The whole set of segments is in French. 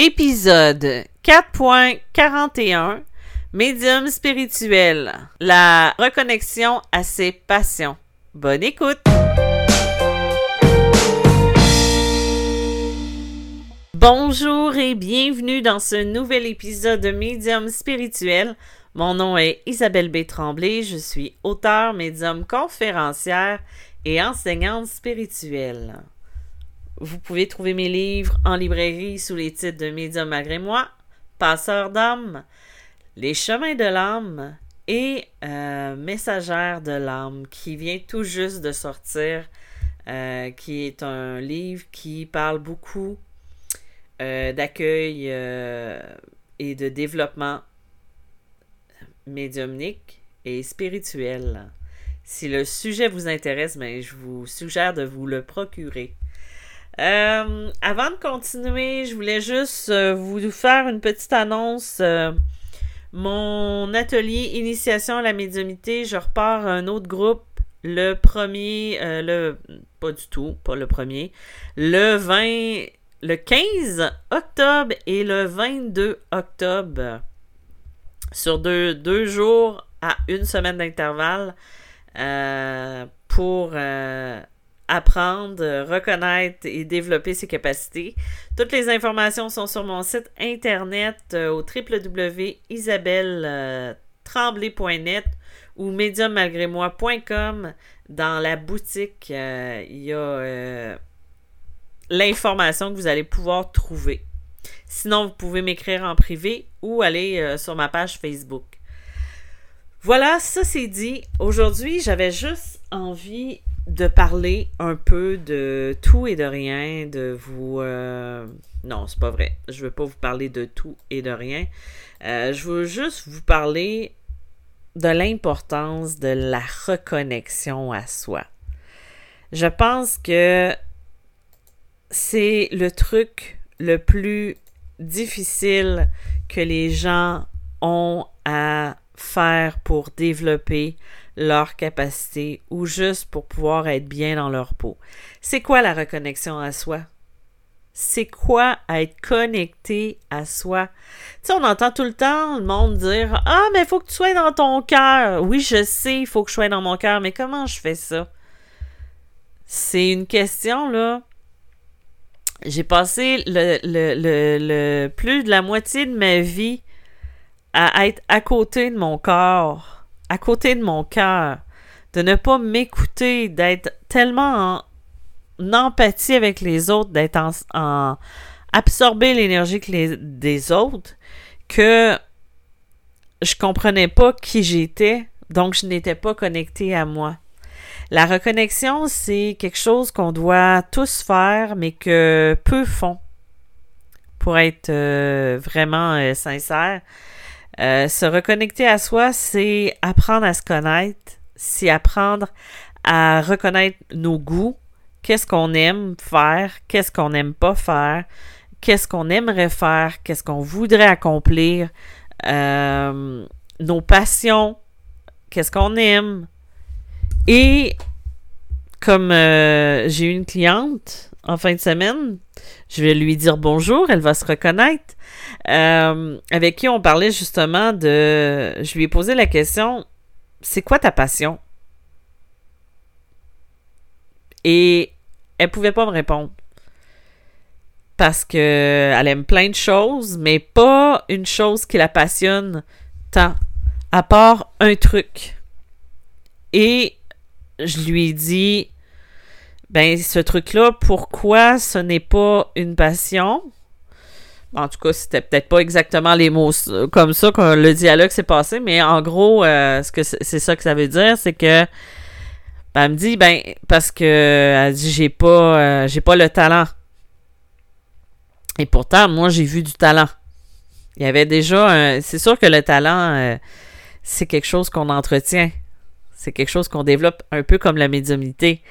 Épisode 4.41 Médium spirituel. La reconnexion à ses passions. Bonne écoute! Bonjour et bienvenue dans ce nouvel épisode de Médium spirituel. Mon nom est Isabelle B. Tremblay, je suis auteure, médium conférencière et enseignante spirituelle. Vous pouvez trouver mes livres en librairie sous les titres de Médium malgré moi, Passeur d'âme, Les chemins de l'âme et euh, Messagère de l'âme qui vient tout juste de sortir, euh, qui est un livre qui parle beaucoup euh, d'accueil et de développement médiumnique et spirituel. Si le sujet vous intéresse, ben, je vous suggère de vous le procurer. Euh, avant de continuer, je voulais juste euh, vous faire une petite annonce. Euh, mon atelier Initiation à la médiumité, je repars un autre groupe le premier, le pas du tout, pas le premier, le 20, le 15 octobre et le 22 octobre sur deux, deux jours à une semaine d'intervalle pour apprendre, reconnaître et développer ses capacités. Toutes les informations sont sur mon site internet euh, au www.isabelletremblay.net ou médiummalgrémoi.com. Dans la boutique, euh, il y a euh, l'information que vous allez pouvoir trouver. Sinon, vous pouvez m'écrire en privé ou aller euh, sur ma page Facebook. Voilà, ça c'est dit. Aujourd'hui, j'avais juste envie de parler un peu de tout et de rien, de vous... euh, Non, c'est pas vrai. Je veux pas vous parler de tout et de rien. Euh, je veux juste vous parler de l'importance de la reconnexion à soi. Je pense que c'est le truc le plus difficile que les gens ont à faire pour développer leur capacité ou juste pour pouvoir être bien dans leur peau. C'est quoi la reconnexion à soi? C'est quoi être connecté à soi? Tu sais, on entend tout le temps le monde dire Ah, mais il faut que tu sois dans ton cœur. Oui, je sais, il faut que je sois dans mon cœur, mais comment je fais ça? C'est une question, là. J'ai passé le, le, le, le plus de la moitié de ma vie à être à côté de mon corps, à côté de mon cœur, de ne pas m'écouter, d'être tellement en empathie avec les autres, d'être en, absorber l'énergie des autres, que je comprenais pas qui j'étais, donc je n'étais pas connectée à moi. La reconnexion, c'est quelque chose qu'on doit tous faire, mais que peu font. Pour être euh, vraiment euh, sincère, euh, se reconnecter à soi, c'est apprendre à se connaître, c'est apprendre à reconnaître nos goûts, qu'est-ce qu'on aime faire, qu'est-ce qu'on n'aime pas faire, qu'est-ce qu'on aimerait faire, qu'est-ce qu'on voudrait accomplir, euh, nos passions, qu'est-ce qu'on aime. Et comme euh, j'ai eu une cliente en fin de semaine, je vais lui dire bonjour, elle va se reconnaître, euh, avec qui on parlait justement de... Je lui ai posé la question, c'est quoi ta passion? Et elle pouvait pas me répondre. Parce que elle aime plein de choses, mais pas une chose qui la passionne tant, à part un truc. Et je lui ai dit, ben, ce truc-là, pourquoi ce n'est pas une passion? En tout cas, c'était peut-être pas exactement les mots comme ça que le dialogue s'est passé, mais en gros, euh, ce que c'est ça que ça veut dire, c'est que ben, elle me dit ben parce que elle dit j'ai pas euh, j'ai pas le talent. Et pourtant, moi j'ai vu du talent. Il y avait déjà un, c'est sûr que le talent euh, c'est quelque chose qu'on entretient. C'est quelque chose qu'on développe un peu comme la médiumnité.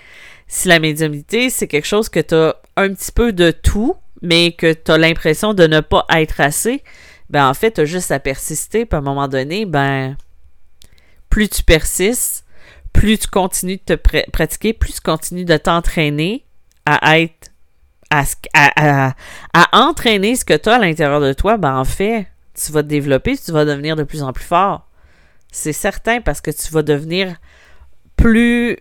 Si la médiumnité, c'est quelque chose que tu as un petit peu de tout, mais que tu as l'impression de ne pas être assez, ben en fait, tu as juste à persister, puis à un moment donné, ben plus tu persistes, plus tu continues de te pr pratiquer, plus tu continues de t'entraîner à être à, à, à, entraîner ce que tu as à l'intérieur de toi, ben en fait, tu vas te développer, tu vas devenir de plus en plus fort. C'est certain parce que tu vas devenir plus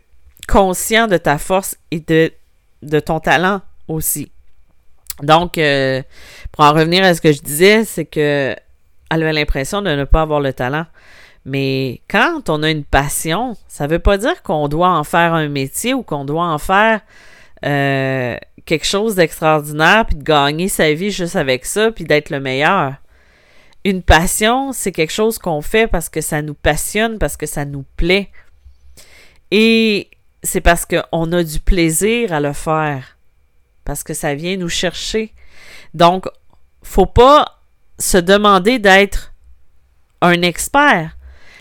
conscient de ta force et de, ton talent aussi. Donc, euh, pour en revenir à ce que je disais, c'est que elle avait l'impression de ne pas avoir le talent. Mais quand on a une passion, ça ne veut pas dire qu'on doit en faire un métier ou qu'on doit en faire euh, quelque chose d'extraordinaire, puis de gagner sa vie juste avec ça, puis d'être le meilleur. Une passion, c'est quelque chose qu'on fait parce que ça nous passionne, parce que ça nous plaît. Et c'est parce qu'on a du plaisir à le faire, parce que ça vient nous chercher. Donc, faut pas se demander d'être un expert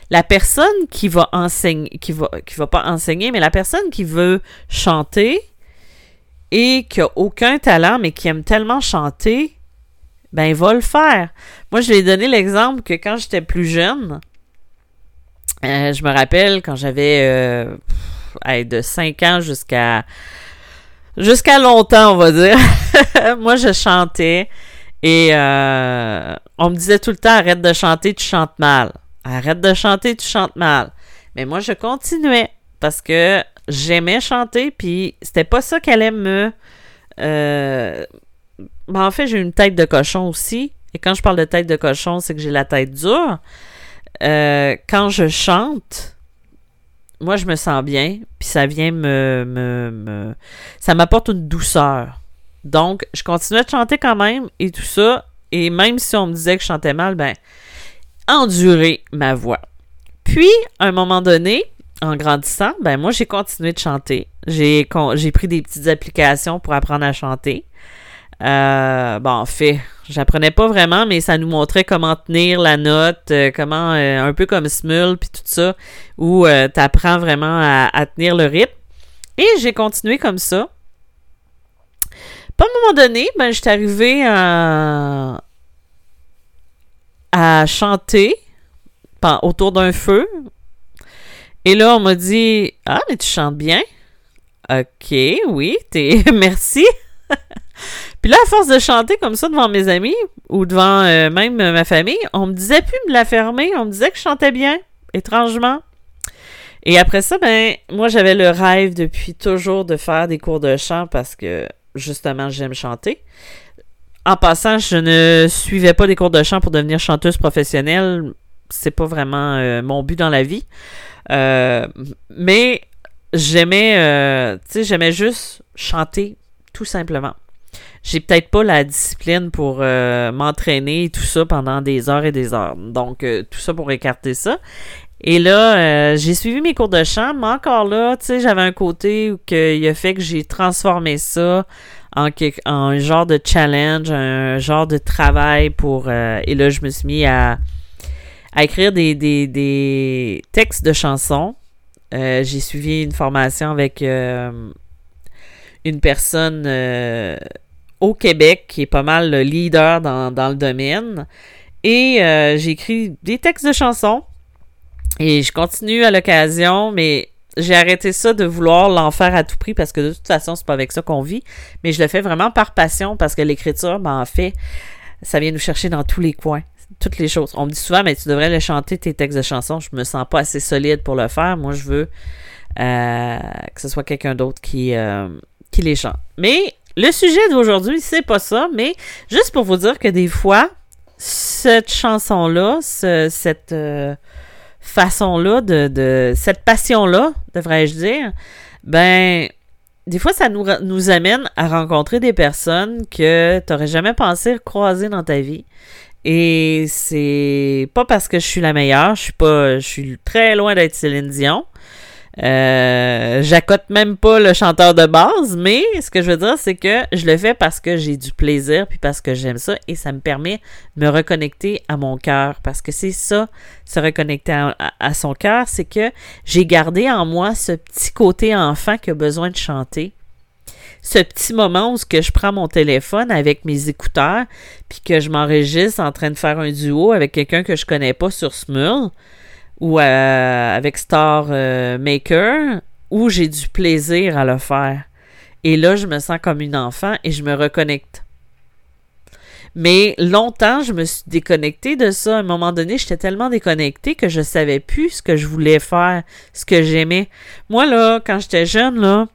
la personne qui va enseigner, qui va, va pas enseigner, mais la personne qui veut chanter et qui a aucun talent, mais qui aime tellement chanter, ben, va le faire. Moi, je vais donner l'exemple que quand j'étais plus jeune, euh, je me rappelle quand j'avais euh, de 5 ans jusqu'à jusqu'à longtemps, on va dire. Moi, je chantais et euh, on me disait tout le temps arrête de chanter, tu chantes mal. Arrête de chanter, tu chantes mal. Mais moi, je continuais parce que j'aimais chanter, puis c'était pas ça qu'elle allait me. Euh... Ben, en fait, j'ai une tête de cochon aussi. Et quand je parle de tête de cochon, c'est que j'ai la tête dure. Euh, quand je chante, moi, je me sens bien, puis ça vient me. me, me... ça m'apporte une douceur. Donc, je continuais de chanter quand même et tout ça. Et même si on me disait que je chantais mal, ben, endurer ma voix. Puis, à un moment donné, en grandissant, ben moi, j'ai continué de chanter. J'ai, j'ai pris des petites applications pour apprendre à chanter. Euh, bon, en fait, j'apprenais pas vraiment, mais ça nous montrait comment tenir la note, euh, comment, euh, un peu comme Smule, puis tout ça, où tu apprends vraiment à, tenir le rythme. Et j'ai continué comme ça. Puis à un moment donné, ben, j'étais arrivée à, à chanter autour d'un feu. Et là, on m'a dit Ah, mais tu chantes bien. OK, oui, t'es. Merci. Puis là, à force de chanter comme ça devant mes amis ou devant euh, même ma famille, on me disait plus me la fermer. On me disait que je chantais bien, étrangement. Et après ça, ben, moi, j'avais le rêve depuis toujours de faire des cours de chant parce que, justement, j'aime chanter. En passant, je ne suivais pas des cours de chant pour devenir chanteuse professionnelle. C'est pas vraiment euh, mon but dans la vie. Euh, mais j'aimais, euh, tu sais, j'aimais juste chanter, tout simplement. J'ai peut-être pas la discipline pour m'entraîner et tout ça pendant des heures et des heures. Donc, tout ça pour écarter ça. Et là, j'ai suivi mes cours de chant, mais encore là, tu sais, j'avais un côté où il a fait que j'ai transformé ça en, un genre de challenge, un genre de travail pour... Euh, et là, je me suis mis à, à écrire des, des, des, textes de chansons. Euh, j'ai suivi une formation avec euh, une personne au Québec qui est pas mal le leader dans, dans le domaine. Et j'ai écrit des textes de chansons. Et je continue à l'occasion, mais j'ai arrêté ça de vouloir l'en faire à tout prix parce que de toute façon, c'est pas avec ça qu'on vit. Mais je le fais vraiment par passion parce que l'écriture, ben, en fait, ça vient nous chercher dans tous les coins. Toutes les choses. On me dit souvent, mais tu devrais le chanter tes textes de chansons. Je me sens pas assez solide pour le faire. Moi, je veux euh, que ce soit quelqu'un d'autre qui, euh, qui les chante. Mais le sujet d'aujourd'hui, c'est pas ça. Mais juste pour vous dire que des fois, cette chanson-là, cette. Euh, façon-là, de, cette passion-là, devrais-je dire, ben, des fois, ça nous, amène à rencontrer des personnes que tu n'aurais jamais pensé croiser dans ta vie. Et c'est pas parce que je suis la meilleure, je suis pas, je suis très loin d'être Céline Dion. Euh, j'accote même pas le chanteur de base, mais ce que je veux dire, c'est que je le fais parce que j'ai du plaisir, puis parce que j'aime ça, et ça me permet de me reconnecter à mon cœur, parce que c'est ça, se reconnecter à, son cœur, c'est que j'ai gardé en moi ce petit côté enfant qui a besoin de chanter. Ce petit moment où que je prends mon téléphone avec mes écouteurs, puis que je m'enregistre en train de faire un duo avec quelqu'un que je connais pas sur Smurl, ou euh, avec Star euh, Maker où j'ai du plaisir à le faire. Et là, je me sens comme une enfant et je me reconnecte. Mais longtemps, je me suis déconnectée de ça. À un moment donné, j'étais tellement déconnectée que je savais plus ce que je voulais faire, ce que j'aimais. Moi, là, quand j'étais jeune, là,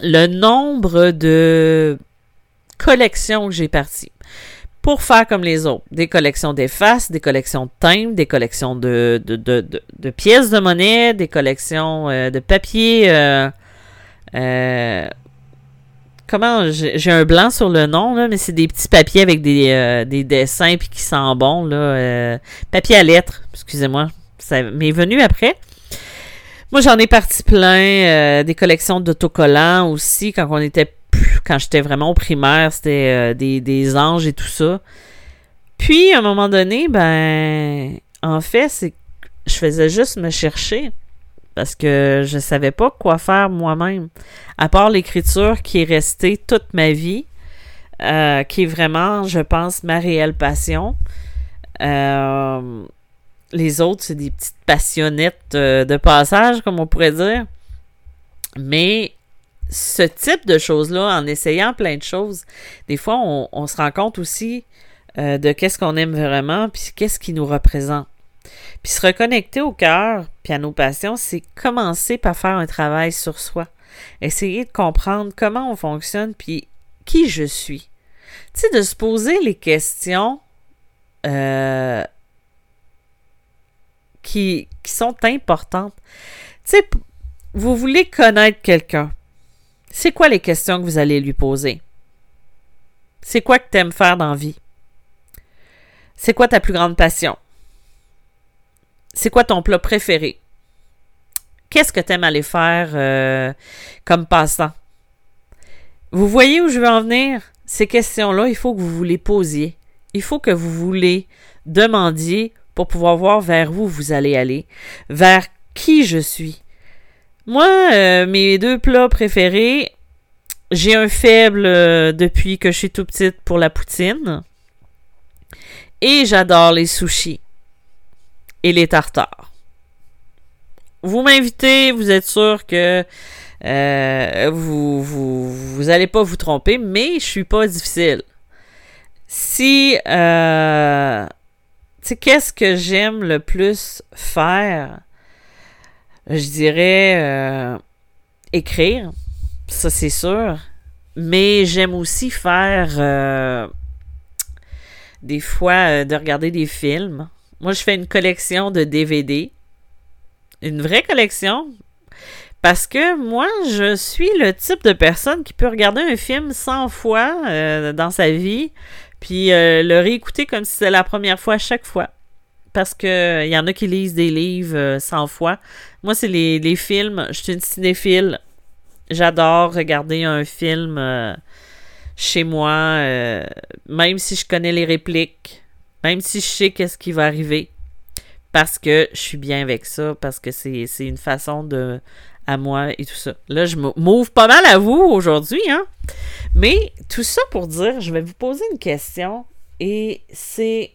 le nombre de collections que j'ai parties pour faire comme les autres. Des collections d'effaces, des collections de timbres, des collections de, pièces de monnaie, des collections euh, de papier. Euh, euh, comment j'ai un blanc sur le nom là, mais c'est des petits papiers avec des, euh, des dessins puis qui sent bon là, euh, papier à lettres, excusez-moi, ça m'est venu après. Moi j'en ai parti plein, des collections d'autocollants aussi quand on était quand j'étais vraiment au primaire, c'était des, des anges et tout ça. Puis à un moment donné, ben en fait, c'est je faisais juste me chercher parce que je savais pas quoi faire moi-même. À part l'écriture qui est restée toute ma vie, euh, qui est vraiment, je pense, ma réelle passion. Euh, les autres, c'est des petites passionnettes euh, de passage, comme on pourrait dire. Mais ce type de choses-là, en essayant plein de choses, des fois, on, se rend compte aussi de qu'est-ce qu'on aime vraiment, puis qu'est-ce qui nous représente. Puis se reconnecter au cœur, puis à nos passions, c'est commencer par faire un travail sur soi. Essayer de comprendre comment on fonctionne, puis qui je suis. Tu sais, de se poser les questions euh, qui, qui sont importantes. Tu sais, vous voulez connaître quelqu'un. C'est quoi les questions que vous allez lui poser? C'est quoi que tu faire dans vie? C'est quoi ta plus grande passion? c'est quoi ton plat préféré? Qu'est-ce que tu aimes aller faire euh, comme passe-temps? Vous voyez où je veux en venir? Ces questions-là, il faut que vous vous les posiez. Il faut que vous vous les demandiez pour pouvoir voir vers où vous allez aller, vers qui je suis. Moi, euh, mes deux plats préférés, j'ai un faible euh, depuis que je suis tout petite pour la poutine. Et j'adore les sushis et les tartares. Vous m'invitez, vous êtes sûr que euh, vous, vous, allez pas vous tromper, mais je suis pas difficile. Si, euh, qu'est-ce que j'aime le plus faire? Je dirais euh, écrire, ça c'est sûr, mais j'aime aussi faire euh, des fois de regarder des films. Moi, je fais une collection de DVD. Une vraie collection. Parce que moi, je suis le type de personne qui peut regarder un film 100 fois euh, dans sa vie, puis euh, le réécouter comme si c'était la première fois à chaque fois. Parce que il y en a qui lisent des livres 100 euh, fois. Moi, c'est les, les, films. Je suis une cinéphile. J'adore regarder un film chez moi, même si je connais les répliques. Même si je sais qu'est-ce qui va arriver. Parce que je suis bien avec ça. Parce que c'est une façon de. à moi et tout ça. Là, je m'ouvre pas mal à vous aujourd'hui, hein. Mais tout ça pour dire, je vais vous poser une question. Et c'est.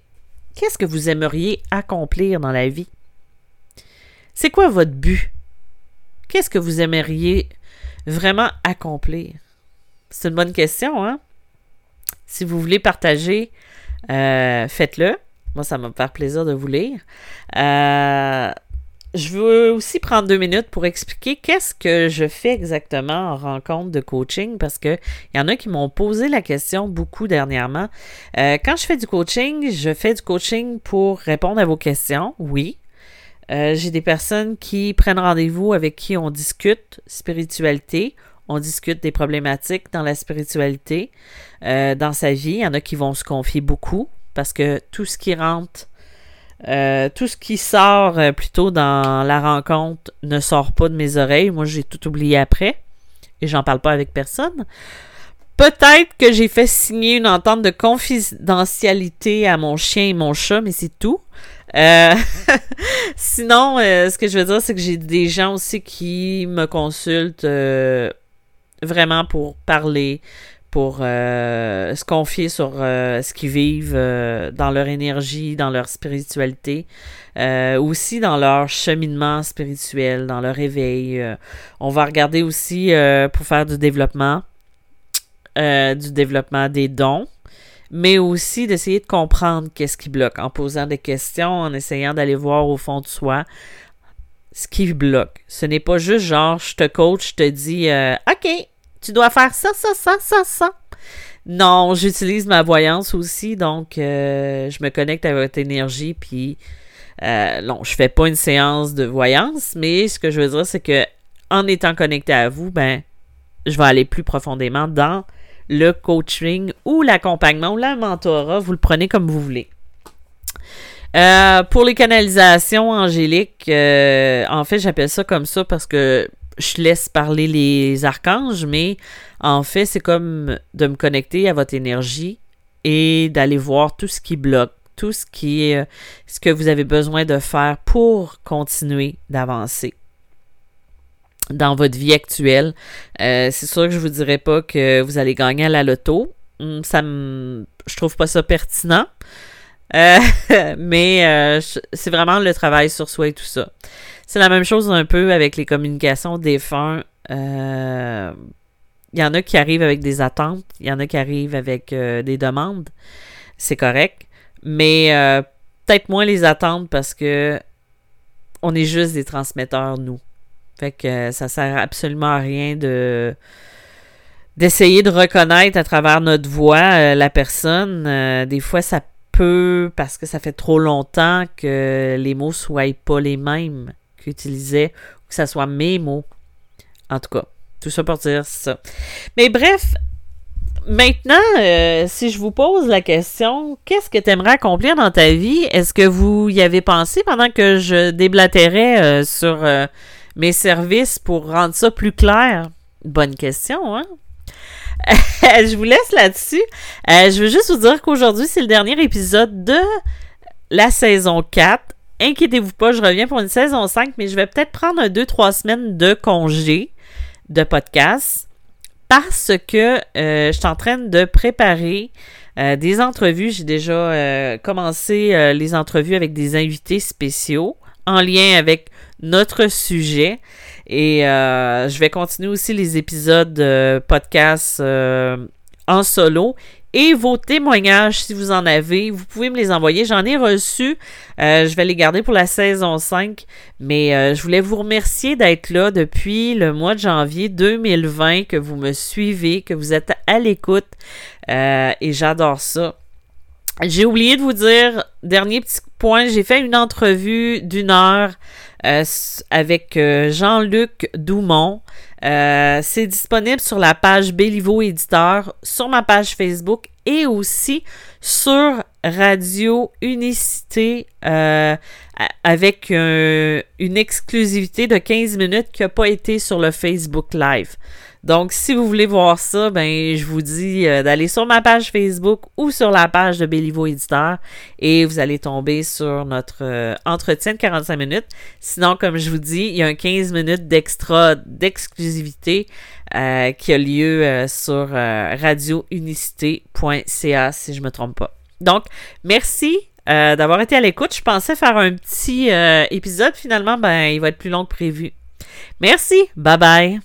Qu'est-ce que vous aimeriez accomplir dans la vie? C'est quoi votre but? Qu'est-ce que vous aimeriez vraiment accomplir? C'est une bonne question, hein? Si vous voulez partager euh, faites-le. Moi, ça me faire plaisir de vous lire. Euh, je veux aussi prendre deux minutes pour expliquer qu'est-ce que je fais exactement en rencontre de coaching parce que il y en a qui m'ont posé la question beaucoup dernièrement. Euh, quand je fais du coaching, je fais du coaching pour répondre à vos questions, oui. J'ai des personnes qui prennent rendez-vous avec qui on discute spiritualité, on discute des problématiques dans la spiritualité, euh, dans sa vie. Il y en a qui vont se confier beaucoup parce que tout ce qui rentre, euh, tout ce qui sort euh, plutôt dans la rencontre ne sort pas de mes oreilles. Moi, j'ai tout oublié après et j'en parle pas avec personne. Peut-être que j'ai fait signer une entente de confidentialité à mon chien et mon chat, mais c'est tout. sinon, ce que je veux dire, c'est que j'ai des gens aussi qui me consultent vraiment pour parler, pour se confier sur ce qu'ils vivent dans leur énergie, dans leur spiritualité, aussi dans leur cheminement spirituel, dans leur éveil. on va regarder aussi pour faire du développement, du développement des dons mais aussi d'essayer de comprendre qu'est-ce qui bloque en posant des questions, en essayant d'aller voir au fond de soi ce qui bloque. Ce n'est pas juste genre je te coach, je te dis euh, OK, tu dois faire ça, ça, ça, ça, ça. Non, j'utilise ma voyance aussi, donc euh, je me connecte à votre énergie, puis euh, non, je fais pas une séance de voyance, mais ce que je veux dire, c'est que en étant connecté à vous, ben, je vais aller plus profondément dans le coaching ou l'accompagnement ou la mentorat, vous le prenez comme vous voulez. Euh, pour les canalisations angéliques, euh, en fait, j'appelle ça comme ça parce que je laisse parler les archanges, mais en fait, c'est comme de me connecter à votre énergie et d'aller voir tout ce qui bloque, tout ce qui est euh, ce que vous avez besoin de faire pour continuer d'avancer dans votre vie actuelle. Euh, c'est sûr que je vous dirais pas que vous allez gagner à la loto. Hum, ça me, je trouve pas ça pertinent. Euh, mais euh, c'est vraiment le travail sur soi et tout ça. C'est la même chose un peu avec les communications défunts. Il y en a qui arrivent avec des attentes, il y en a qui arrivent avec des demandes. C'est correct. Mais peut-être moins les attentes parce que on est juste des transmetteurs, nous. Fait que euh, ça sert absolument à rien de d'essayer de reconnaître à travers notre voix euh, la personne. Euh, des fois, ça parce que ça fait trop longtemps que les mots soient pas les mêmes qu'utilisaient, que ça soit mes mots. En tout cas, tout ça pour dire ça. Mais bref, maintenant, si je vous pose la question, qu'est-ce que tu aimerais accomplir dans ta vie? Est-ce que vous y avez pensé pendant que je déblatérais sur mes services pour rendre ça plus clair? Bonne question, hein? je vous laisse là-dessus. Euh, je veux juste vous dire qu'aujourd'hui, c'est le dernier épisode de la saison 4. Inquiétez-vous pas, je reviens pour une saison 5, mais je vais peut-être prendre un 2-3 semaines de congé de podcast parce que euh, je suis en train de préparer euh, des entrevues. J'ai déjà commencé les entrevues avec des invités spéciaux en lien avec notre sujet. Et euh, je vais continuer aussi les épisodes de podcast euh, en solo. Et vos témoignages, si vous en avez, vous pouvez me les envoyer. J'en ai reçu. Euh, je vais les garder pour la saison 5. Mais je voulais vous remercier d'être là depuis le mois de janvier 2020, que vous me suivez, que vous êtes à l'écoute. et j'adore ça. J'ai oublié de vous dire, dernier petit point, j'ai fait une entrevue d'une heure euh, avec euh, Jean-Luc Doumont. Euh, c'est disponible sur la page Béliveau Éditeur, sur ma page Facebook et aussi sur Radio Unicité avec une exclusivité de 15 minutes qui n'a pas été sur le Facebook Live. Donc, si vous voulez voir ça, ben, je vous dis euh, d'aller sur ma page Facebook ou sur la page de Béliveau Éditeur et vous allez tomber sur notre euh, entretien de 45 minutes. Sinon, comme je vous dis, il y a un 15 minutes d'extra, d'exclusivité euh, qui a lieu sur radiounicité.ca si je me trompe pas. Donc, merci d'avoir été à l'écoute. Je pensais faire un petit épisode. Finalement, ben, il va être plus long que prévu. Merci. Bye bye.